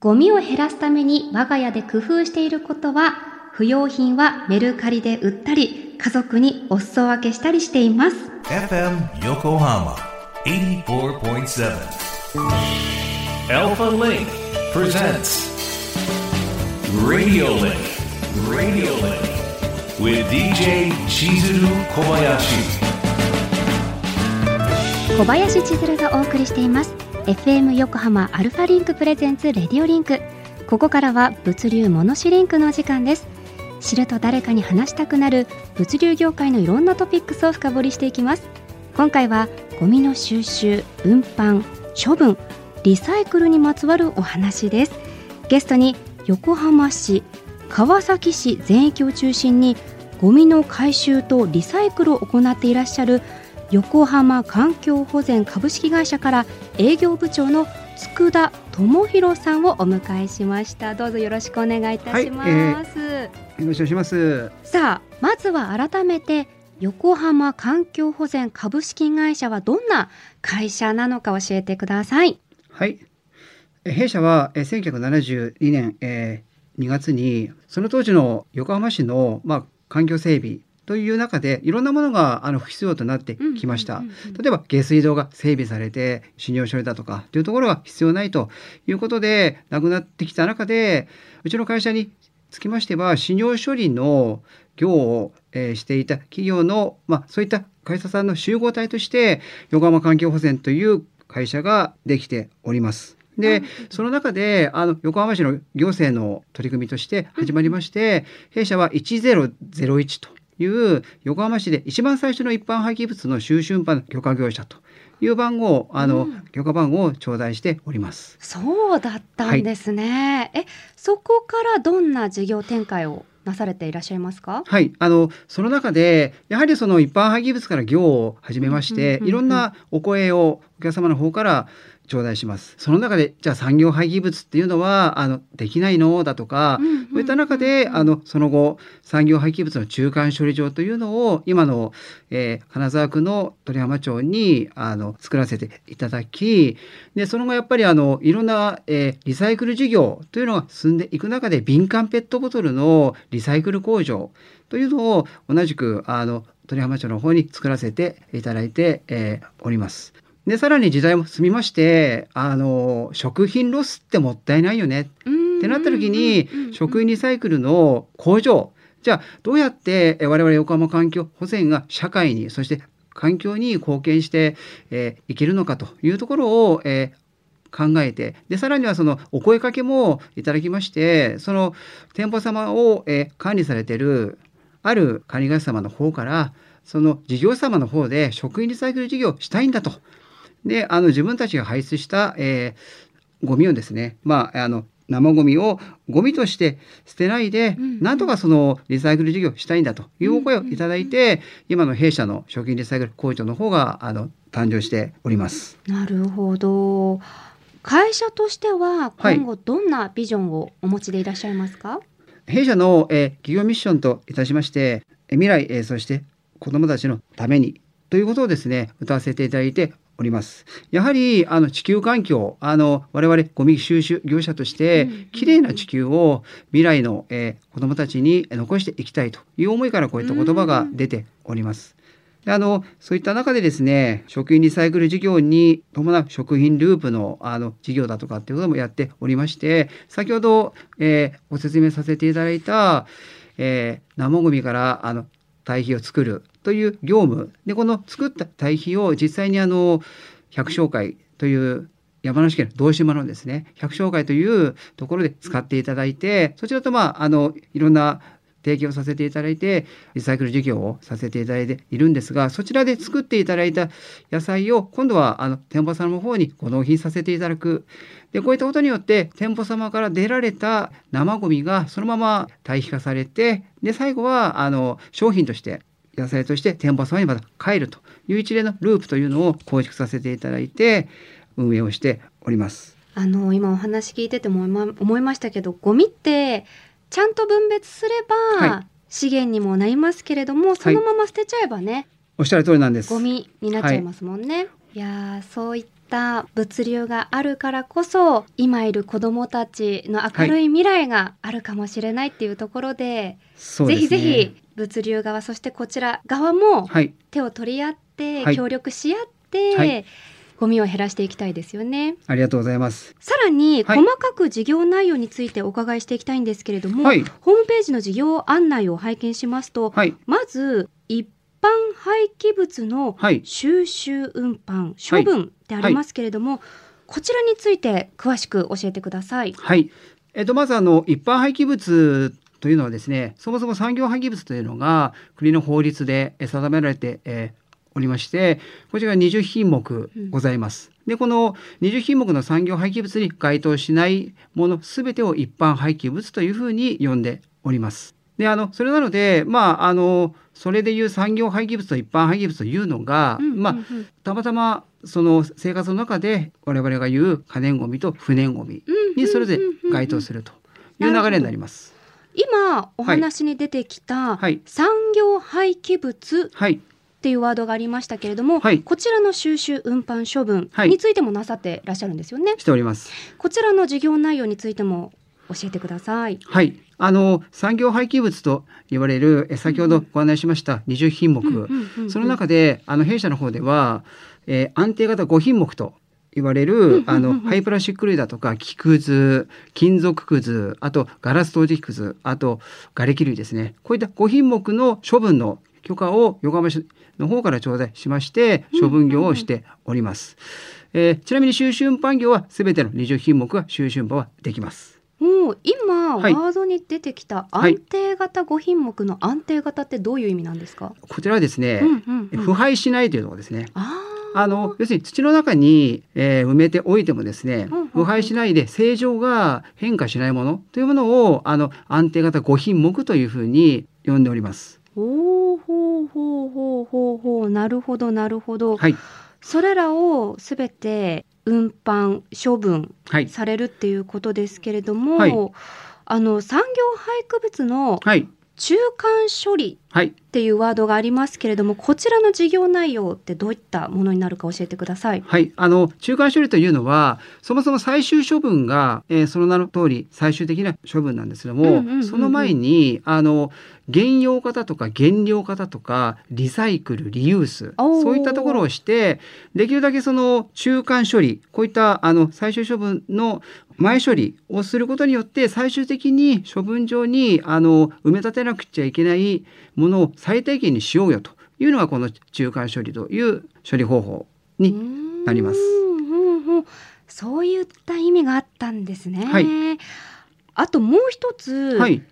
ゴミを減らすために我が家で工夫していることは、不要品はメルカリで売ったり、家族にお裾分けしたりしています。FM Yokohama 84.7. Alpha Link presents Radio Link. Radio Link with DJ Chizuru Kobayashi. 小林千鶴がお送りしています FM 横浜 ALFALINK プレゼンツ RADIO LINK ここからは物流ものしリンクのお時間です。知ると誰かに話したくなる物流業界のいろんなトピックスを深掘りしていきます。今回はゴミの収集運搬処分リサイクルにまつわるお話です。ゲストに横浜市川崎市全域を中心にゴミの回収とリサイクルを行っていらっしゃる横浜環境保全株式会社から営業部長の佃田智弘さんをお迎えしましたどうぞよろしくお願いいたします、よろしくお願いします。さあまずは改めて横浜環境保全株式会社はどんな会社なのか教えてくださいはい。え弊社はえ1972年、えー2月にその当時の横浜市の、まあ、環境整備という中でいろんなものがあの不必要となってきました。例えば下水道が整備されて死尿処理だとかというところが必要ないということでなくなってきた中でうちの会社につきましては死尿処理の業を、えーしていた企業の、まあ、そういった会社さんの集合体として横浜環境保全という会社ができております。で、その中であの横浜市の行政の取り組みとして始まりまして、弊社は1001という横浜市で一番最初の一般廃棄物の収集運搬の許可業者という番号あの、うん。許可番号を頂戴しております。そうだったんですね、えそこからどんな事業展開をなされていらっしゃいますか？はい、あのその中でやはりその一般廃棄物から業を始めまして、いろんなお声をお客様の方から頂戴します。その中でじゃあ産業廃棄物っていうのはあのできないの？だとか、うんうんうんそういった中であのその後産業廃棄物の中間処理場というのを今の、えー金沢区の鳥浜町にあの作らせていただきでその後やっぱりあのいろんな、えーリサイクル事業というのが進んでいく中で瓶缶ペットボトルのリサイクル工場というのを同じくあの鳥浜町の方に作らせていただいて、えーおります。でさらに時代も進みましてあの食品ロスってもったいないよね。ってなった時に食品リサイクルの工場。じゃあどうやってえ我々横浜環境保全が社会にそして環境に貢献して、えーいけるのかというところを、えー考えてでさらにはそのお声かけもいただきましてその店舗様を、えー管理されているある管理会社様の方からその事業者様の方で食品リサイクル事業をしたいんだと。であの自分たちが排出した、えーゴミをですね、まあ、あの生ゴミをゴミとして捨てないで、なんとかそのリサイクル事業をしたいんだというお声をいただいて、今の弊社の食品リサイクル工場の方があの誕生しております。なるほど。会社としてははい。今後どんなビジョンをお持ちでいらっしゃいますか、弊社の、えー企業ミッションといたしましてえー未来、えーそして子どもたちのためにということをですね歌わせていただいております。やはりあの地球環境あの我々ゴミ収集業者としてうんきれいな地球を未来の、えー子どもたちに残していきたいという思いからこういった言葉が出ております。であのそういった中でですね食品リサイクル事業に伴う食品ループのあの事業だとかっていうこともやっておりまして先ほど、えーご説明させていただいた、えー生ゴミからあの堆肥を作るという業務。でこの作った堆肥を実際にあの百姓会という山梨県道志村のですね百姓会というところで使っていただいてそちらとまああのいろんな提供させていただいてリサイクル事業をさせていただいているんですがそちらで作っていただいた野菜を今度はあの店舗様の方にご納品させていただく。でこういったことによって店舗様から出られた生ゴミがそのまま堆肥化されてで最後はあの商品として野菜として店舗様にまた帰るという一連のループというのを構築させていただいて運営をしております。あの今お話聞いてても思いましたけどゴミってちゃんと分別すれば、はい資源にもなりますけれどもそのまま捨てちゃえばね、おっしゃる通りなんです。ゴミになっちゃいますもんね。い、やーそういっった物流があるからこそ今いる子どもたちの明るい未来があるかもしれないっていうところで,、そうですねぜひぜひ物流側そしてこちら側もはい手を取り合って、はい協力し合って、はいゴミを減らしていきたいですよね。ありがとうございます。さらに、はい細かく事業内容についてお伺いしていきたいんですけれども、はいホームページの事業案内を拝見しますと、はいまず一般廃棄物のはい収集運搬処分ってありますけれども、こちらについて詳しく教えてください。はい。えっとまずあの一般廃棄物というのはですね、そもそも産業廃棄物というのが国の法律でえ定められて、えーおりまして、こちらが20品目ございます。で、この20品目の産業廃棄物に該当しないものすべてを一般廃棄物というふうに呼んでおります。で、あの、それなので、まあ、あの、それでいう産業廃棄物と一般廃棄物というのが、うんうんうんまあ、たまたまその生活の中で我々が言う可燃ごみと不燃ごみにそれぞれ該当するという流れになります。今お話に出てきた、はい。産業廃棄物はい、っていうワードがありましたけれども、はい。こちらの収集運搬処分はい。についてもなさってらっしゃるんですよね。しております。こちらの事業内容についても教えてください。はい、あの産業廃棄物と言われるえ先ほどご案内しました20品目、その中であの弊社の方では、えー安定型5品目と言われるあのハイプラスチック類だとか木くず金属くずあとガラス陶磁器くずあと瓦礫類ですね。こういった5品目の処分の許可を横浜市の方から頂戴しまして処分業をしております。えーちなみに収集運搬業はすべての20品目は収集運搬はできます。もう今、はい。ワードに出てきたはい。安定型5品目の安定型ってどういう意味なんですか、こちらはですね、うんうんうん。腐敗しないというのがですねあの要するに土の中に、えー埋めておいてもですね腐敗しないで正常が変化しないものというものをあの安定型5品目というふうに呼んでおります。おーほうほうほうほうほう。なるほどなるほど、はい、それらをすべて運搬処分はい、されるっていうことですけれども、はい。あの産業廃棄物のはい、中間処理はい、っていうワードがありますけれどもこちらの事業内容ってどういったものになるか教えてください。はい、あの中間処理というのはそもそも最終処分が、えーその名の通り最終的な処分なんですけども、その前にあの原用型とか原料型とかリサイクルリユースそういったところをしてできるだけその中間処理こういったあの最終処分の前処理をすることによって最終的に処分場にあの埋め立てなくちゃいけないものを最低限にしようよというのがこの中間処理という処理方法になります。そういった意味があったんですね。はい。あともう一つ、はい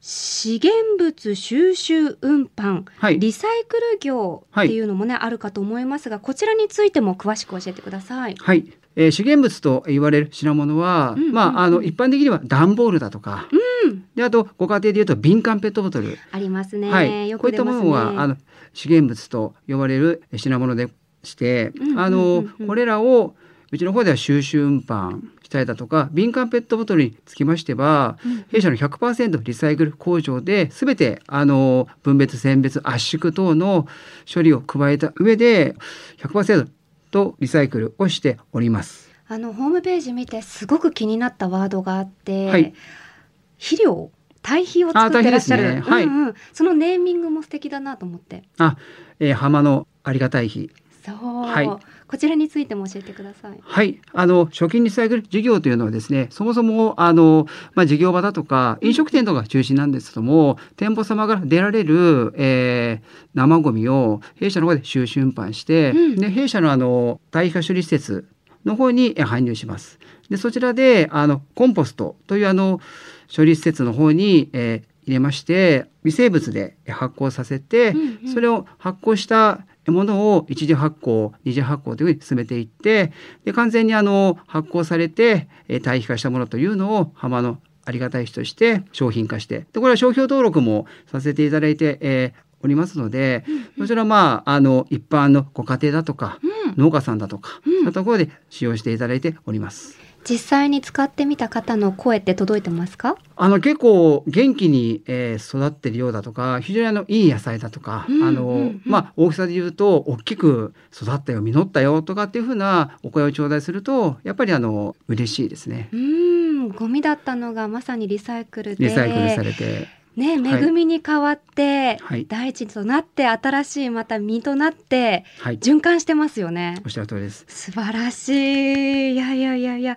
資源物収集運搬、はい。リサイクル業っていうのもね、あるかと思いますがこちらについても詳しく教えてください。はい、えー資源物と言われる品物は、うんうんうん。まああの一般的には段ボールだとか、うん、であとご家庭でいうと瓶缶ペットボトル、ありますね。はい、よこういったも。のはあの資源物と呼ばれる品物でして、うんうんうんうん。あのこれらをうちの方では収集運搬したりだとか瓶缶ペットボトルにつきましては、うん弊社の100%リサイクル工場で全てあの分別選別圧縮等の処理を加えた上で100%とリサイクルをしております。あのホームページ見てすごく気になったワードがあって、はい。肥料堆肥を作ってらっしゃる、ねはい。うんうん。そのネーミングも素敵だなと思って。あ、えー浜のありがたい日。そう、はいこちらについても教えてください。はい、あの食品リサイクル事業というのはですね、そもそもあのまあ事業場だとか飲食店とかが中心なんですけども、店舗様から出られる、えー生ゴミを弊社の方で収集運搬して、うんで弊社のあの堆肥化処理施設の方にえー搬入します。でそちらであのコンポストというあの処理施設の方に、えー入れまして微生物で発酵させて、うんうんそれを発酵したものを一次発酵二次発酵というふうに進めていってで完全にあの発酵されてえー堆肥化したものというのを浜のありがたい日として商品化してでこれは商標登録もさせていただいて、えーおりますので、そちらまああの一般のご家庭だとか、うん。農家さんだとか、うん。そういうところで使用していただいております。実際に使ってみた方の声って届いてますか？あの結構元気に、えー、育ってるようだとか非常にあのいい野菜だとか、うんあのまあ、大きさで言うと大きく育ったよ実ったよとかっていうふうなお声を頂戴するとやっぱりあの嬉しいですね。う。ーんゴミだったのがまさにリサイクルで。リサイクルされて、ねはい。恵みに変わって、はい。大地となって新しいまた実となってはい、循環してますよね。おっしゃる通りです。素晴らしい。いやいやいやいや。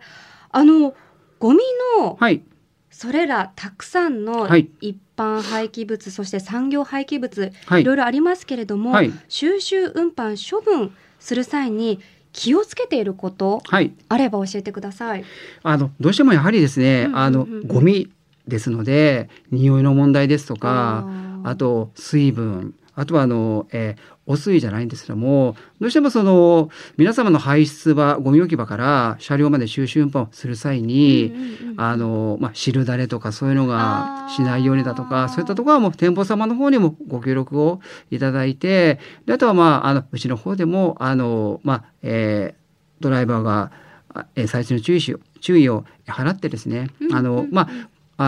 あのゴミのはい、それらたくさんのはい。一般廃棄物、そして産業廃棄物、はい。いろいろありますけれども、はい。収集運搬処分する際に気をつけていることはい、あれば教えてください。あのどうしてもやはりですね、うんうんうん。あのゴミですので匂いの問題ですとかあと水分あとはあの、えー汚水じゃないんですけどもどうしてもその皆様の排出場ゴミ置き場から車両まで収集運搬をする際に、うんうんうんあのまあ、汁だれとかそういうのがしないようにだとかそういったところはもう店舗様の方にもご協力をいただいてであとはまああのうちの方でもあの、まあえードライバーがあえー最初の注意し注意を払ってですね、うん。あのまあ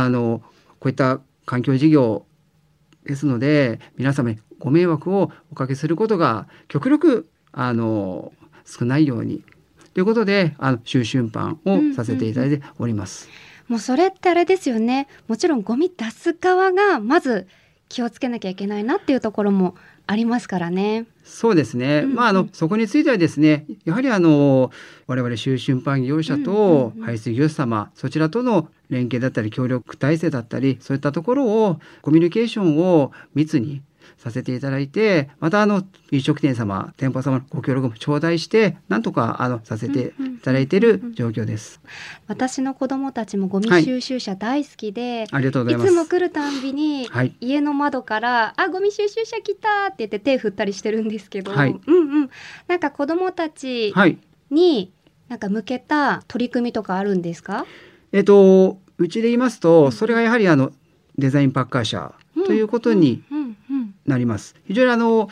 あのこういった環境事業ですので皆様にご迷惑をおかけすることが極力あの少ないように。ということであの収集運搬をさせていただいております。もうそれってあれですよね。もちろんゴミ出す側がまず気をつけなきゃいけないなっていうところもありますからね。そうですね。うんうんまああのそこについてはですね、やはりあの我々収集運搬業者うんとうんうん排水業者様、そちらとの連携だったり協力体制だったり、そういったところをコミュニケーションを密にさせていただいて、またあの飲食店様、店舗様のご協力も頂戴して、なんとかあのさせていただいている状況です。私の子供たちもゴミ収集車大好きで、ありがとうございい、ます。つも来るたんびに、はい。家の窓から「あゴミ収集車来た!」って言って手振ったりしてるんですけど、はいうんうんなんか子供たちはい。になんか向けた取り組みとかあるんですか、えっとうちで言いますと、それがやはりあのデザインパッカー車ということにうんうんうんなります。非常にあの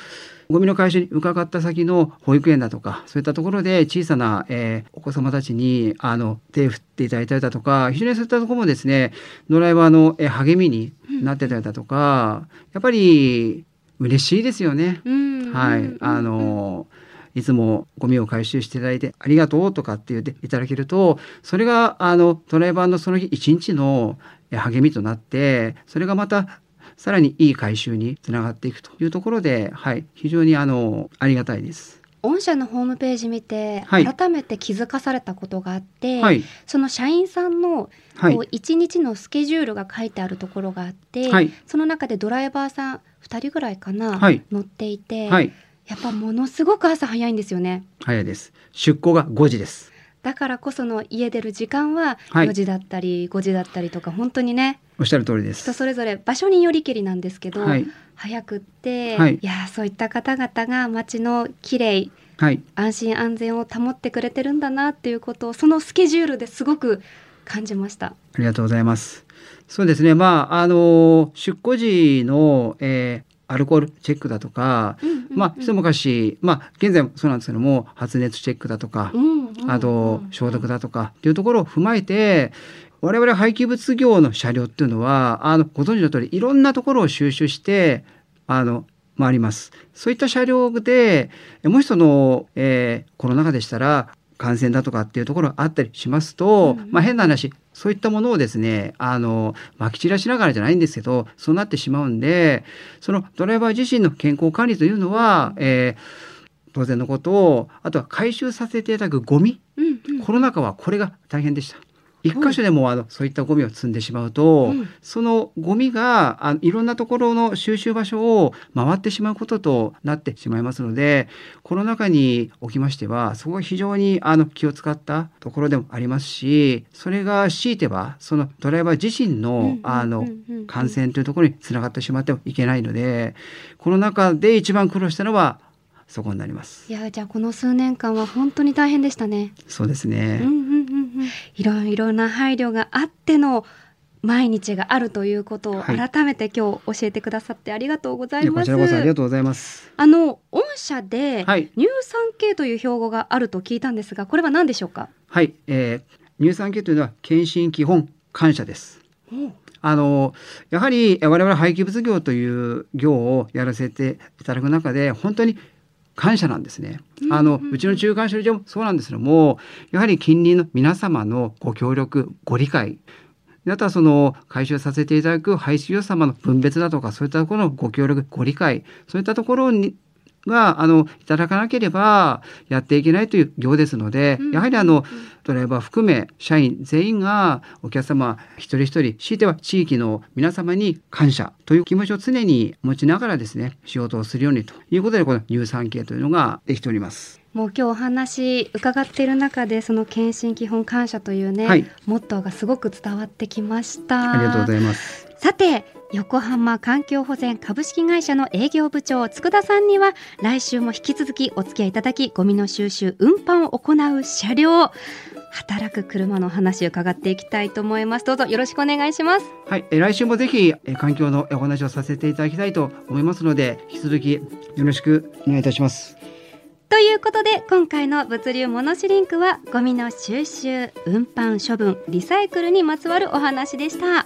ゴミの回収に伺った先の保育園だとかそういったところで小さな、えーお子様たちにあの手を振っていただいたりだとか非常にそういったところもですねドライバーの、えー励みになってたりだとかやっぱり嬉しいですよね。うん。はい、あのいつもゴミを回収していただいてありがとうとかって言っていただけるとそれがあのドライバーのその日一日のえ励みとなってそれがまたさらにいい回収につながっていくというところで、はい、非常にあのありがたいです。御社のホームページ見て、はい改めて気づかされたことがあって、はい、その社員さんの一日のスケジュールが書いてあるところがあって、はい、その中でドライバーさん2人ぐらいかな、はい乗っていて、はい、やっぱものすごく朝早いんですよね。早いです。出庫が5時です。だからこその家出る時間ははい4時だったり5時だったりとか本当にねおっしゃる通りです。人それぞれ場所によりけりなんですけど、はい、早くって、はいい、やーそういった方々が街のきれいはい、安心安全を保ってくれてるんだなっていうことをそのスケジュールですごく感じました。ありがとうございます。そうですね。まああの出庫時の、えーアルコールチェックだとか、まあ、一昔、まあ、現在もそうなんですけども、発熱チェックだとか、あと、消毒だとかっていうところを踏まえて、我々廃棄物業の車両っていうのは、あの、ご存知の通り、いろんなところを収集して、あの、回ります。そういった車両で、もしその、えーコロナ禍でしたら、感染だとかっていうところがあったりしますと、うんうんまあ変な話、そういったものをですね、あの、まき散らしながらじゃないんですけど、そうなってしまうんで、そのドライバー自身の健康管理というのは、えー当然のことを、あとは回収させていただくゴミ、うんうんコロナ禍はこれが大変でした。一箇所でもあのそういったゴミを積んでしまうと、うんそのゴミがあいろんなところの収集場所を回ってしまうこととなってしまいますのでコロナ禍におきましてはそこが非常にあの気を使ったところでもありますしそれが強いてはそのドライバー自身のあの感染というところにつながってしまってはいけないのでコロナ禍で一番苦労したのはそこになります。いやじゃあこの数年間は本当に大変でしたね。そうですね。うんいろいろな配慮があっての毎日があるということをはい改めて今日教えてくださってありがとうございます。ちらこそありがとうございます。あの御社ではい乳酸系という標語があると聞いたんですが、これは何でしょうか？はい、えー乳酸系というのは検診基本感謝です。あのやはり我々廃棄物業という業をやらせていただく中で本当に感謝なんですね。あのうちの中間処理場もそうなんですけどもやはり近隣の皆様のご協力ご理解。あとはその回収させていただく排出業様の分別だとかそういったところのご協力ご理解。そういったところにがあのいただかなければやっていけないという業ですので、やはりあのドライバー含め社員全員がお客様一人一人強いては地域の皆様に感謝という気持ちを常に持ちながらですね仕事をするようにということでこの乳酸系というのができております。もう今日お話伺っている中でその検診基本感謝というね、はいモットーがすごく伝わってきましたありがとうございます。さて横浜環境保全株式会社の営業部長佃田さんには来週も引き続きお付き合いいただきゴミの収集運搬を行う車両。働く車の話を伺っていきたいと思います。どうぞよろしくお願いします。はい、えー来週もぜひえー環境のお話をさせていただきたいと思いますので引き続きよろしくお願いいたします。ということで今回の物流モノシリンクはゴミの収集運搬処分リサイクルにまつわるお話でした